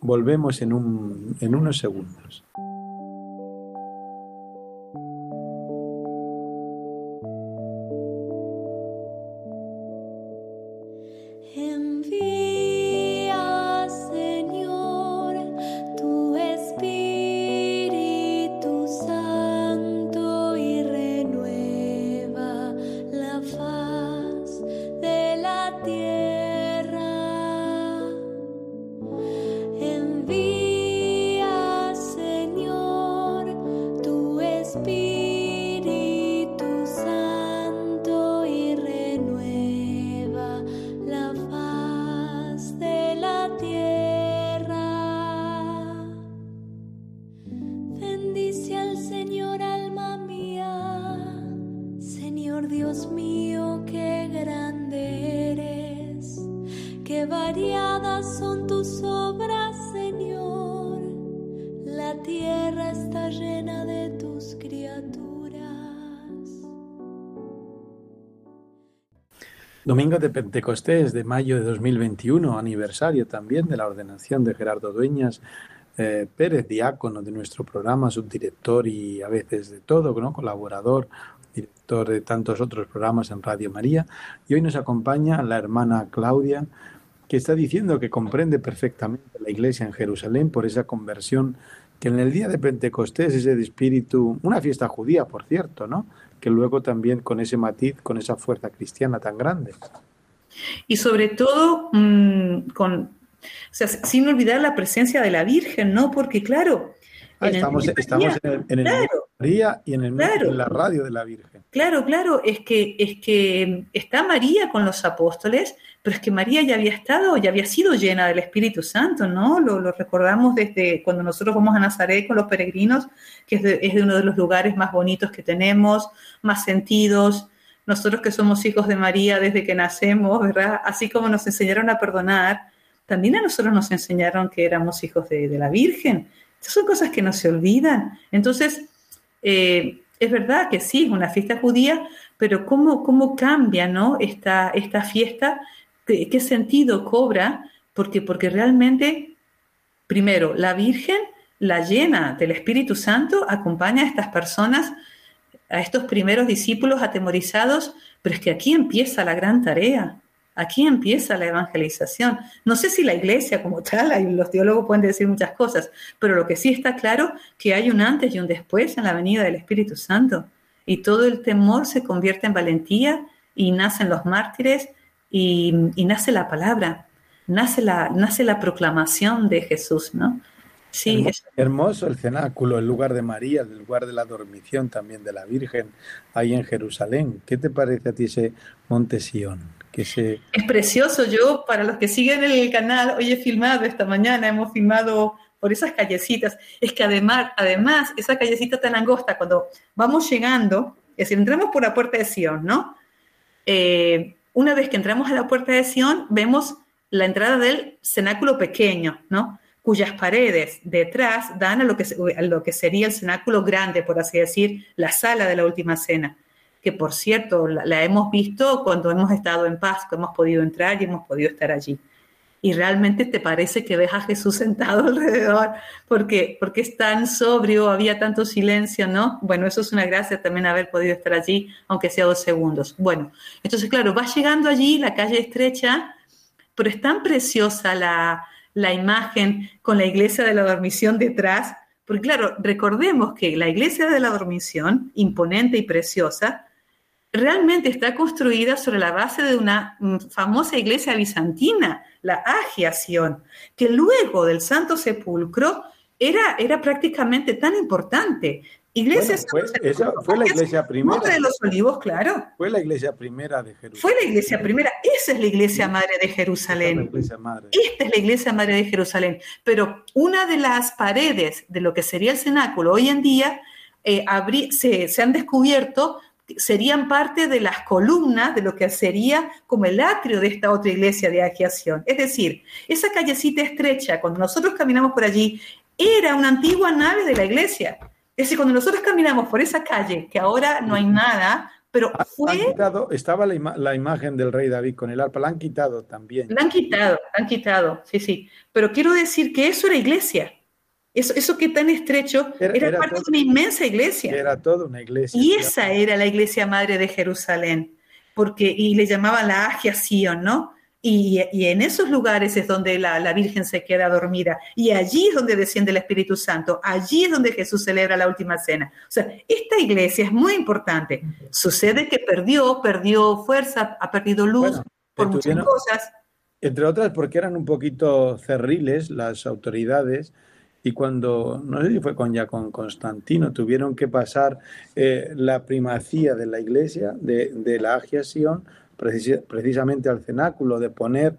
Volvemos en, un, en unos segundos. Domingo de Pentecostés de mayo de 2021, aniversario también de la ordenación de Gerardo Dueñas eh, Pérez, diácono de nuestro programa, subdirector y a veces de todo, ¿no? colaborador, director de tantos otros programas en Radio María. Y hoy nos acompaña la hermana Claudia, que está diciendo que comprende perfectamente la iglesia en Jerusalén por esa conversión que en el día de Pentecostés, ese espíritu, una fiesta judía, por cierto, ¿no? Que luego también con ese matiz, con esa fuerza cristiana tan grande. Y sobre todo, mm, con, sin olvidar la presencia de la Virgen, ¿no? Porque claro... Ah, estamos, estamos en el, María y en, el, en la radio de la Virgen. Claro, claro, es que, es que está María con los apóstoles, pero es que María ya había estado, ya había sido llena del Espíritu Santo, ¿no? Lo, recordamos desde cuando nosotros vamos a Nazaret con los peregrinos, que es de, uno de los lugares más bonitos que tenemos, más sentidos. Nosotros que somos hijos de María desde que nacemos, ¿verdad? Así como nos enseñaron a perdonar, también a nosotros nos enseñaron que éramos hijos de, de la Virgen. Estas son cosas que no se olvidan. Entonces, eh, es verdad que sí, es una fiesta judía, pero ¿cómo, cómo cambia ¿no? esta, esta fiesta ¿Qué, sentido cobra? Porque, porque realmente, primero, la Virgen, la llena del Espíritu Santo, acompaña a estas personas, a estos primeros discípulos atemorizados, pero es que aquí empieza la gran tarea. Aquí empieza la evangelización. No sé si la iglesia como tal, los teólogos pueden decir muchas cosas, pero lo que sí está claro que hay un antes y un después en la venida del Espíritu Santo. Y todo el temor se convierte en valentía y nacen los mártires y, nace la palabra, nace la, nace la proclamación de Jesús, ¿no? Sí, hermoso, hermoso, el cenáculo, el lugar de María, el lugar de la dormición también de la Virgen, ahí en Jerusalén. ¿Qué te parece a ti ese monte Sión? Es precioso. Yo, para los que siguen el canal, hoy he filmado esta mañana, hemos filmado por esas callecitas. Es que además, además, esa callecita tan angosta, cuando vamos llegando, es decir, entramos por la puerta de Sion, ¿no? Eh, una vez que entramos a la puerta de Sion, vemos la entrada del cenáculo pequeño, ¿no? cuyas paredes detrás dan a lo que sería el cenáculo grande, por así decir, la sala de la última cena, que por cierto la, hemos visto cuando hemos estado en Pascua, hemos podido entrar y hemos podido estar allí y realmente te parece que ves a Jesús sentado alrededor porque, porque es tan sobrio, había tanto silencio, ¿no? Bueno, eso es una gracia también haber podido estar allí, aunque sea dos segundos. Bueno, entonces, claro, vas llegando allí, la calle estrecha, pero es tan preciosa la, la imagen con la iglesia de la dormición detrás, porque claro, recordemos que la iglesia de la dormición, imponente y preciosa, realmente está construida sobre la base de una mm, famosa iglesia bizantina, la Agiación, que luego del Santo Sepulcro era, era prácticamente tan importante. Iglesia fue, esa fue la iglesia primera. de los Olivos, claro. Fue la iglesia primera de Jerusalén. Fue la iglesia primera. Esa es la iglesia madre de Jerusalén. Esta es la iglesia madre de Jerusalén. Pero una de las paredes de lo que sería el cenáculo hoy en día eh, se, se han descubierto serían parte de las columnas de lo que sería como el atrio de esta otra iglesia de Agiación. Es decir, esa callecita estrecha, cuando nosotros caminamos por allí, era una antigua nave de la iglesia. Es decir, cuando nosotros caminamos por esa calle, que ahora no hay nada, pero fue... estaba la, imagen del rey David con el arpa, la han quitado también. La han quitado, la han quitado, sí, sí. Pero quiero decir que eso era iglesia. Eso, eso que tan estrecho era, parte de una inmensa iglesia. Era toda una iglesia. Y esa era la iglesia madre de Jerusalén, porque, y le llamaban la Agia Sion, ¿no? Y, en esos lugares es donde la, Virgen se queda dormida. Y allí es donde desciende el Espíritu Santo. Allí es donde Jesús celebra la última cena. O sea, esta iglesia es muy importante. Sucede que perdió, perdió fuerza, ha perdido luz por muchas cosas. Entre otras porque eran un poquito cerriles las autoridades y cuando, no sé si fue con ya con Constantino, tuvieron que pasar eh, la primacía de la iglesia, de, de la Agia precisamente al cenáculo, de poner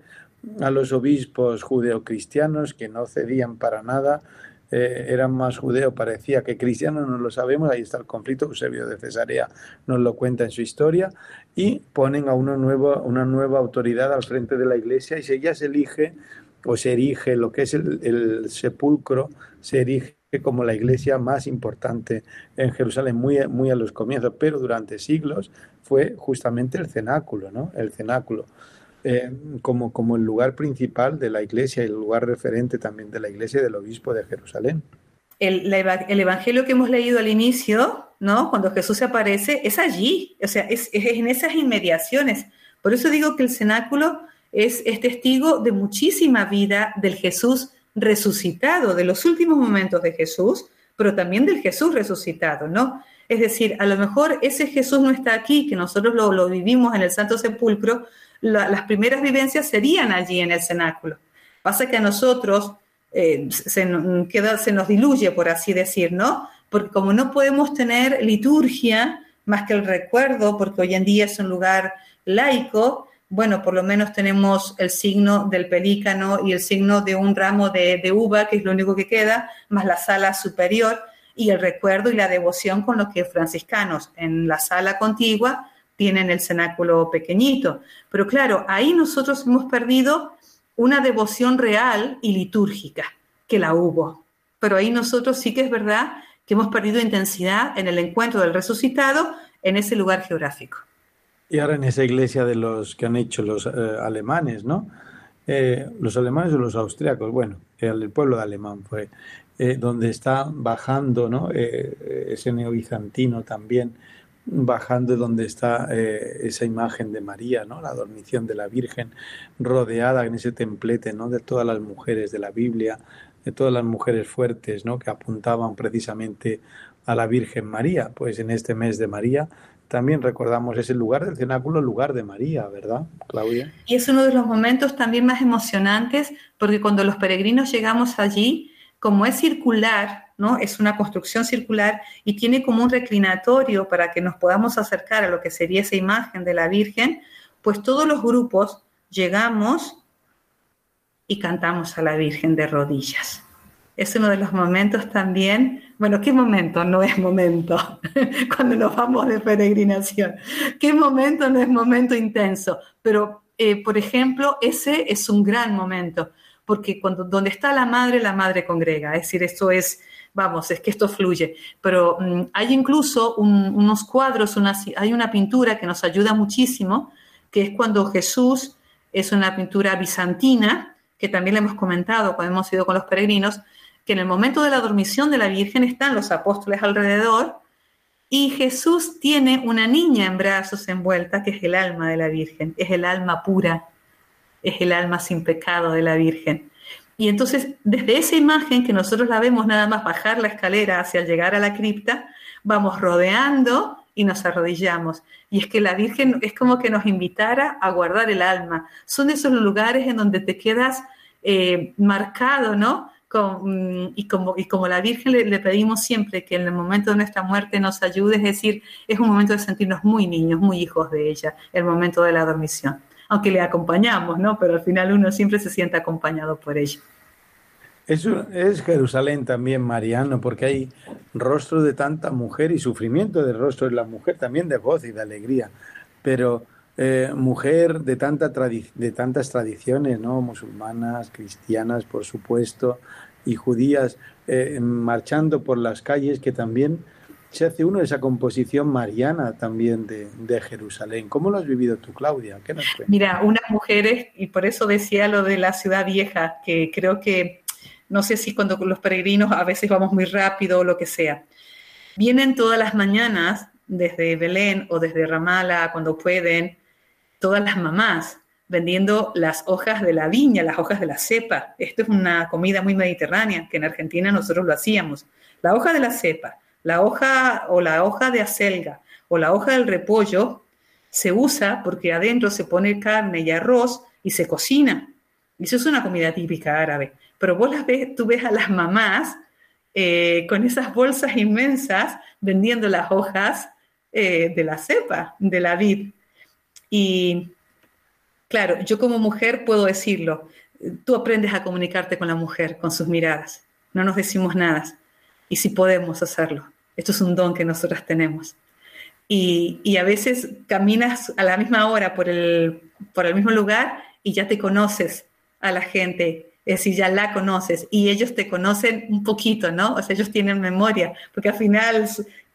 a los obispos judeocristianos que no cedían para nada, eh, eran más judeo, parecía que cristianos, no lo sabemos, ahí está el conflicto, Eusebio de Cesarea nos lo cuenta en su historia, y ponen a una nueva, una nueva autoridad al frente de la iglesia y ella se elige o se erige lo que es el, sepulcro, se erige como la iglesia más importante en Jerusalén, muy, a los comienzos, pero durante siglos fue justamente el cenáculo, ¿no? El cenáculo. Eh, como, como el lugar principal de la iglesia y el lugar referente también de la iglesia del obispo de Jerusalén. El, el, evangelio que hemos leído al inicio, ¿no? Cuando Jesús se aparece, es allí, o sea, es, es en esas inmediaciones. Por eso digo que el cenáculo es, testigo de muchísima vida del Jesús resucitado, de los últimos momentos de Jesús, pero también del Jesús resucitado, ¿no? Es decir, a lo mejor ese Jesús no está aquí, que nosotros lo, vivimos en el Santo Sepulcro, las primeras vivencias serían allí en el cenáculo. Pasa que a nosotros eh, se nos diluye, por así decir, ¿no? Porque como no podemos tener liturgia más que el recuerdo, porque hoy en día es un lugar laico, bueno, por lo menos tenemos el signo del pelícano y el signo de un ramo de, uva, que es lo único que queda, más la sala superior y el recuerdo y la devoción con los que franciscanos en la sala contigua tienen el cenáculo pequeñito. Pero claro, ahí nosotros hemos perdido una devoción real y litúrgica, que la hubo. Pero ahí nosotros sí que es verdad que hemos perdido intensidad en el encuentro del resucitado en ese lugar geográfico. Y ahora en esa iglesia de los que han hecho los eh, alemanes, ¿no? Eh, los alemanes o los austriacos, bueno, el, pueblo de alemán fue, eh, donde está bajando, ¿no? ese neobizantino también, bajando donde está esa imagen de María, ¿no? La dormición de la Virgen, rodeada en ese templete, ¿no? De todas las mujeres de la Biblia, de todas las mujeres fuertes, ¿no? Que apuntaban precisamente a la Virgen María. Pues en este mes de María también recordamos ese lugar del cenáculo, lugar de María, ¿verdad, Claudia? Y es uno de los momentos también más emocionantes, porque cuando los peregrinos llegamos allí, como es circular, ¿no? Es una construcción circular y tiene como un reclinatorio para que nos podamos acercar a lo que sería esa imagen de la Virgen, pues todos los grupos llegamos y cantamos a la Virgen de rodillas es uno de los momentos también, bueno, ¿qué momento no es momento cuando nos vamos de peregrinación? ¿Qué momento no es momento intenso? Pero, eh, por ejemplo, ese es un gran momento, porque cuando donde está la madre, la madre congrega, es decir, esto es, vamos, es que esto fluye. Pero mm, hay incluso unos cuadros, una, hay una pintura que nos ayuda muchísimo, que es cuando Jesús, es una pintura bizantina, que también le hemos comentado cuando hemos ido con los peregrinos, que en el momento de la dormición de la Virgen están los apóstoles alrededor y Jesús tiene una niña en brazos envuelta, que es el alma de la Virgen, es el alma pura, es el alma sin pecado de la Virgen. Y entonces, desde esa imagen que nosotros la vemos nada más bajar la escalera hacia llegar a la cripta, vamos rodeando y nos arrodillamos. Y es que la Virgen es como que nos invitara a guardar el alma. Son esos lugares en donde te quedas eh, marcado, ¿no? Mm, y, como, y como la Virgen le, pedimos siempre que en el momento de nuestra muerte nos ayude, es decir, es un momento de sentirnos muy niños, muy hijos de ella, el momento de la dormición. Aunque le acompañamos, ¿no? Pero al final uno siempre se siente acompañado por ella. Es, es Jerusalén también, Mariano, porque hay rostro de tanta mujer y sufrimiento del rostro de la mujer, también de voz y de alegría, pero eh, mujer de, tanta de tantas tradiciones, ¿no? musulmanas, cristianas, por supuesto, y judías, eh, marchando por las calles, que también se hace uno esa composición mariana también de, de Jerusalén. ¿Cómo lo has vivido tú, Claudia? ¿Qué nos Mira, unas mujeres, y por eso decía lo de la ciudad vieja, que creo que, no sé si cuando los peregrinos a veces vamos muy rápido o lo que sea, vienen todas las mañanas desde Belén o desde Ramala cuando pueden, todas las mamás vendiendo las hojas de la viña, las hojas de la cepa. Esto es una comida muy mediterránea, que en Argentina nosotros lo hacíamos. La hoja de la cepa, la hoja o la hoja de acelga o la hoja del repollo se usa porque adentro se pone carne y arroz y se cocina. Eso es una comida típica árabe. Pero vos las ves, tú ves a las mamás eh, con esas bolsas inmensas vendiendo las hojas eh, de la cepa, de la vid. Y claro, yo como mujer puedo decirlo, tú aprendes a comunicarte con la mujer, con sus miradas, no nos decimos nada, y si podemos hacerlo. Esto es un don que nosotras tenemos. Y, a veces caminas a la misma hora por el, por el mismo lugar y ya te conoces a la gente, es decir, ya la conoces y ellos te conocen un poquito, ¿no? O sea, ellos tienen memoria, porque al final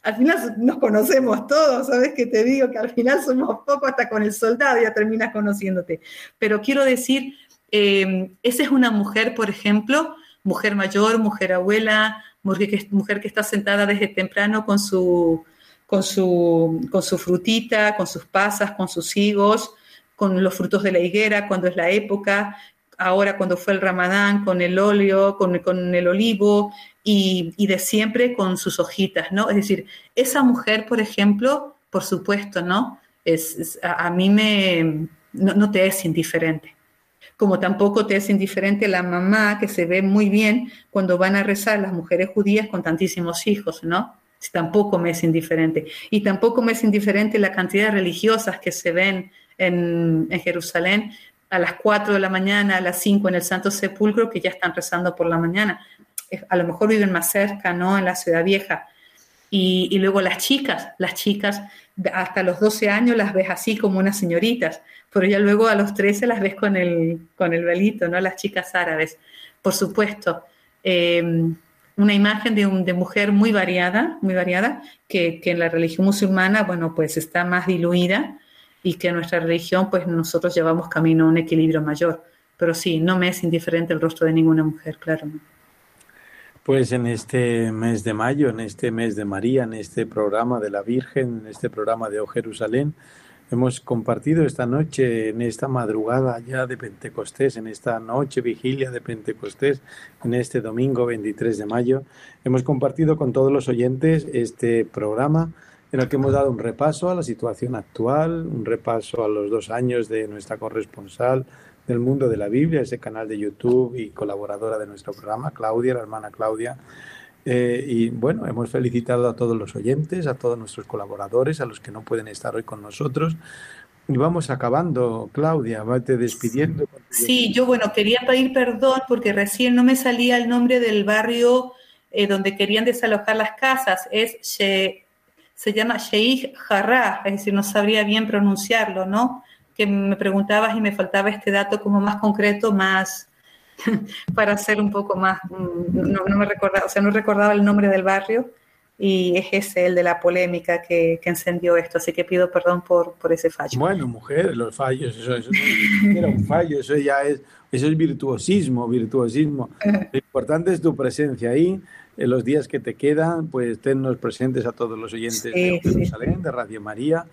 al final nos conocemos todos, ¿sabes qué te digo? Que al final somos poco hasta con el soldado ya terminas conociéndote. Pero quiero decir, eh, esa es una mujer, por ejemplo, mujer mayor, mujer abuela, mujer que, mujer que está sentada desde temprano con su, con, su, con su frutita, con sus pasas, con sus higos, con los frutos de la higuera, cuando es la época, ahora cuando fue el ramadán, con el óleo, con, con el olivo, y, de siempre con sus hojitas, ¿no? Es decir, esa mujer, por ejemplo, por supuesto, ¿no? Es, a, mí me, no, te es indiferente. Como tampoco te es indiferente la mamá que se ve muy bien cuando van a rezar las mujeres judías con tantísimos hijos, ¿no? Tampoco me es indiferente. Y tampoco me es indiferente la cantidad de religiosas que se ven en, en Jerusalén a las 4 de la mañana, a las 5 en el Santo Sepulcro, que ya están rezando por la mañana a lo mejor viven más cerca, ¿no? En la ciudad vieja. Y, luego las chicas, las chicas hasta los 12 años las ves así como unas señoritas, pero ya luego a los 13 las ves con el, con el velito, ¿no? Las chicas árabes. Por supuesto, em, una imagen de, un, de, mujer muy variada, muy variada, que, que, en la religión musulmana, bueno, pues está más diluida y que nuestra religión, pues nosotros llevamos camino a un equilibrio mayor. Pero sí, no me es indiferente el rostro de ninguna mujer, claro. Pues en este mes de mayo, en este mes de María, en este programa de la Virgen, en este programa de O Jerusalén, hemos compartido esta noche, en esta madrugada ya de Pentecostés, en esta noche vigilia de Pentecostés, en este domingo 23 de mayo, hemos compartido con todos los oyentes este programa en el que hemos dado un repaso a la situación actual, un repaso a los dos años de nuestra corresponsal, del mundo de la Biblia, ese canal de YouTube y colaboradora de nuestro programa, Claudia, la hermana Claudia. Eh, y bueno, hemos felicitado a todos los oyentes, a todos nuestros colaboradores, a los que no pueden estar hoy con nosotros. Y vamos acabando, Claudia, vete despidiendo. Sí, yo bueno, quería pedir perdón porque recién no me salía el nombre del barrio eh, donde querían desalojar las casas. Es se llama Sheikh Jarrah, es decir, no sabría bien pronunciarlo, ¿no? que me preguntabas y me faltaba este dato como más concreto, más para hacer un poco más, mm, no, me recordaba, o sea, no recordaba el nombre del barrio y es ese el de la polémica que, que encendió esto, así que pido perdón por, por ese fallo. Bueno, mujer, los fallos, eso, eso no era un fallo, eso ya es, eso es virtuosismo, virtuosismo. Lo importante es tu presencia ahí, en los días que te quedan, pues tennos presentes a todos los oyentes de Jerusalén, de Radio María,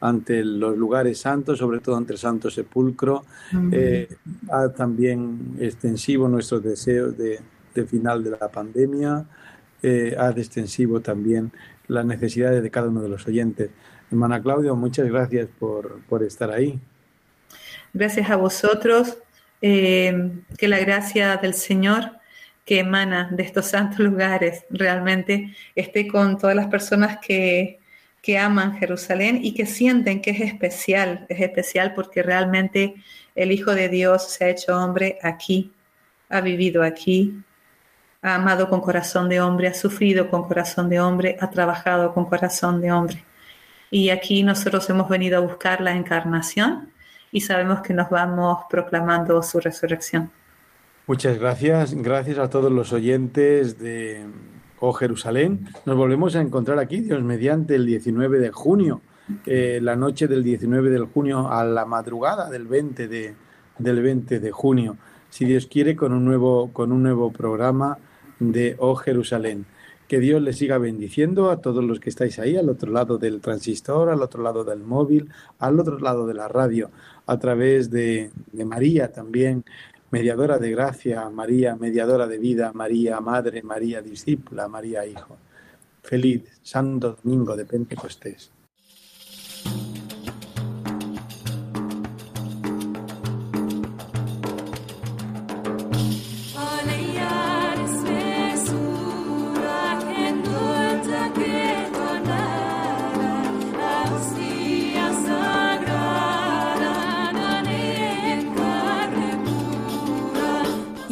ante los lugares santos, sobre todo ante el Santo Sepulcro. Eh, ha también extensivo nuestros deseos de, final de la pandemia, eh, ha extensivo también las necesidades de cada uno de los oyentes. Hermana Claudia, muchas gracias por, por estar ahí. Gracias a vosotros. Eh, que la gracia del Señor que emana de estos santos lugares realmente esté con todas las personas que, que aman Jerusalén y que sienten que es especial, es especial porque realmente el Hijo de Dios se ha hecho hombre aquí, ha vivido aquí, ha amado con corazón de hombre, ha sufrido con corazón de hombre, ha trabajado con corazón de hombre. Y aquí nosotros hemos venido a buscar la encarnación y sabemos que nos vamos proclamando su resurrección. Muchas gracias. Gracias a todos los oyentes de Oh Jerusalén. Nos volvemos a encontrar aquí, Dios mediante, el 19 de junio, eh, la noche del 19 de junio a la madrugada del 20 de, del 20 de junio. Si Dios quiere, con un nuevo, con un nuevo programa de Oh Jerusalén. Que Dios les siga bendiciendo a todos los que estáis ahí, al otro lado del transistor, al otro lado del móvil, al otro lado de la radio, a través de, de María también, mediadora de gracia, María, mediadora de vida, María, madre, María, discípula, María, hijo. Feliz Santo Domingo de Pentecostés.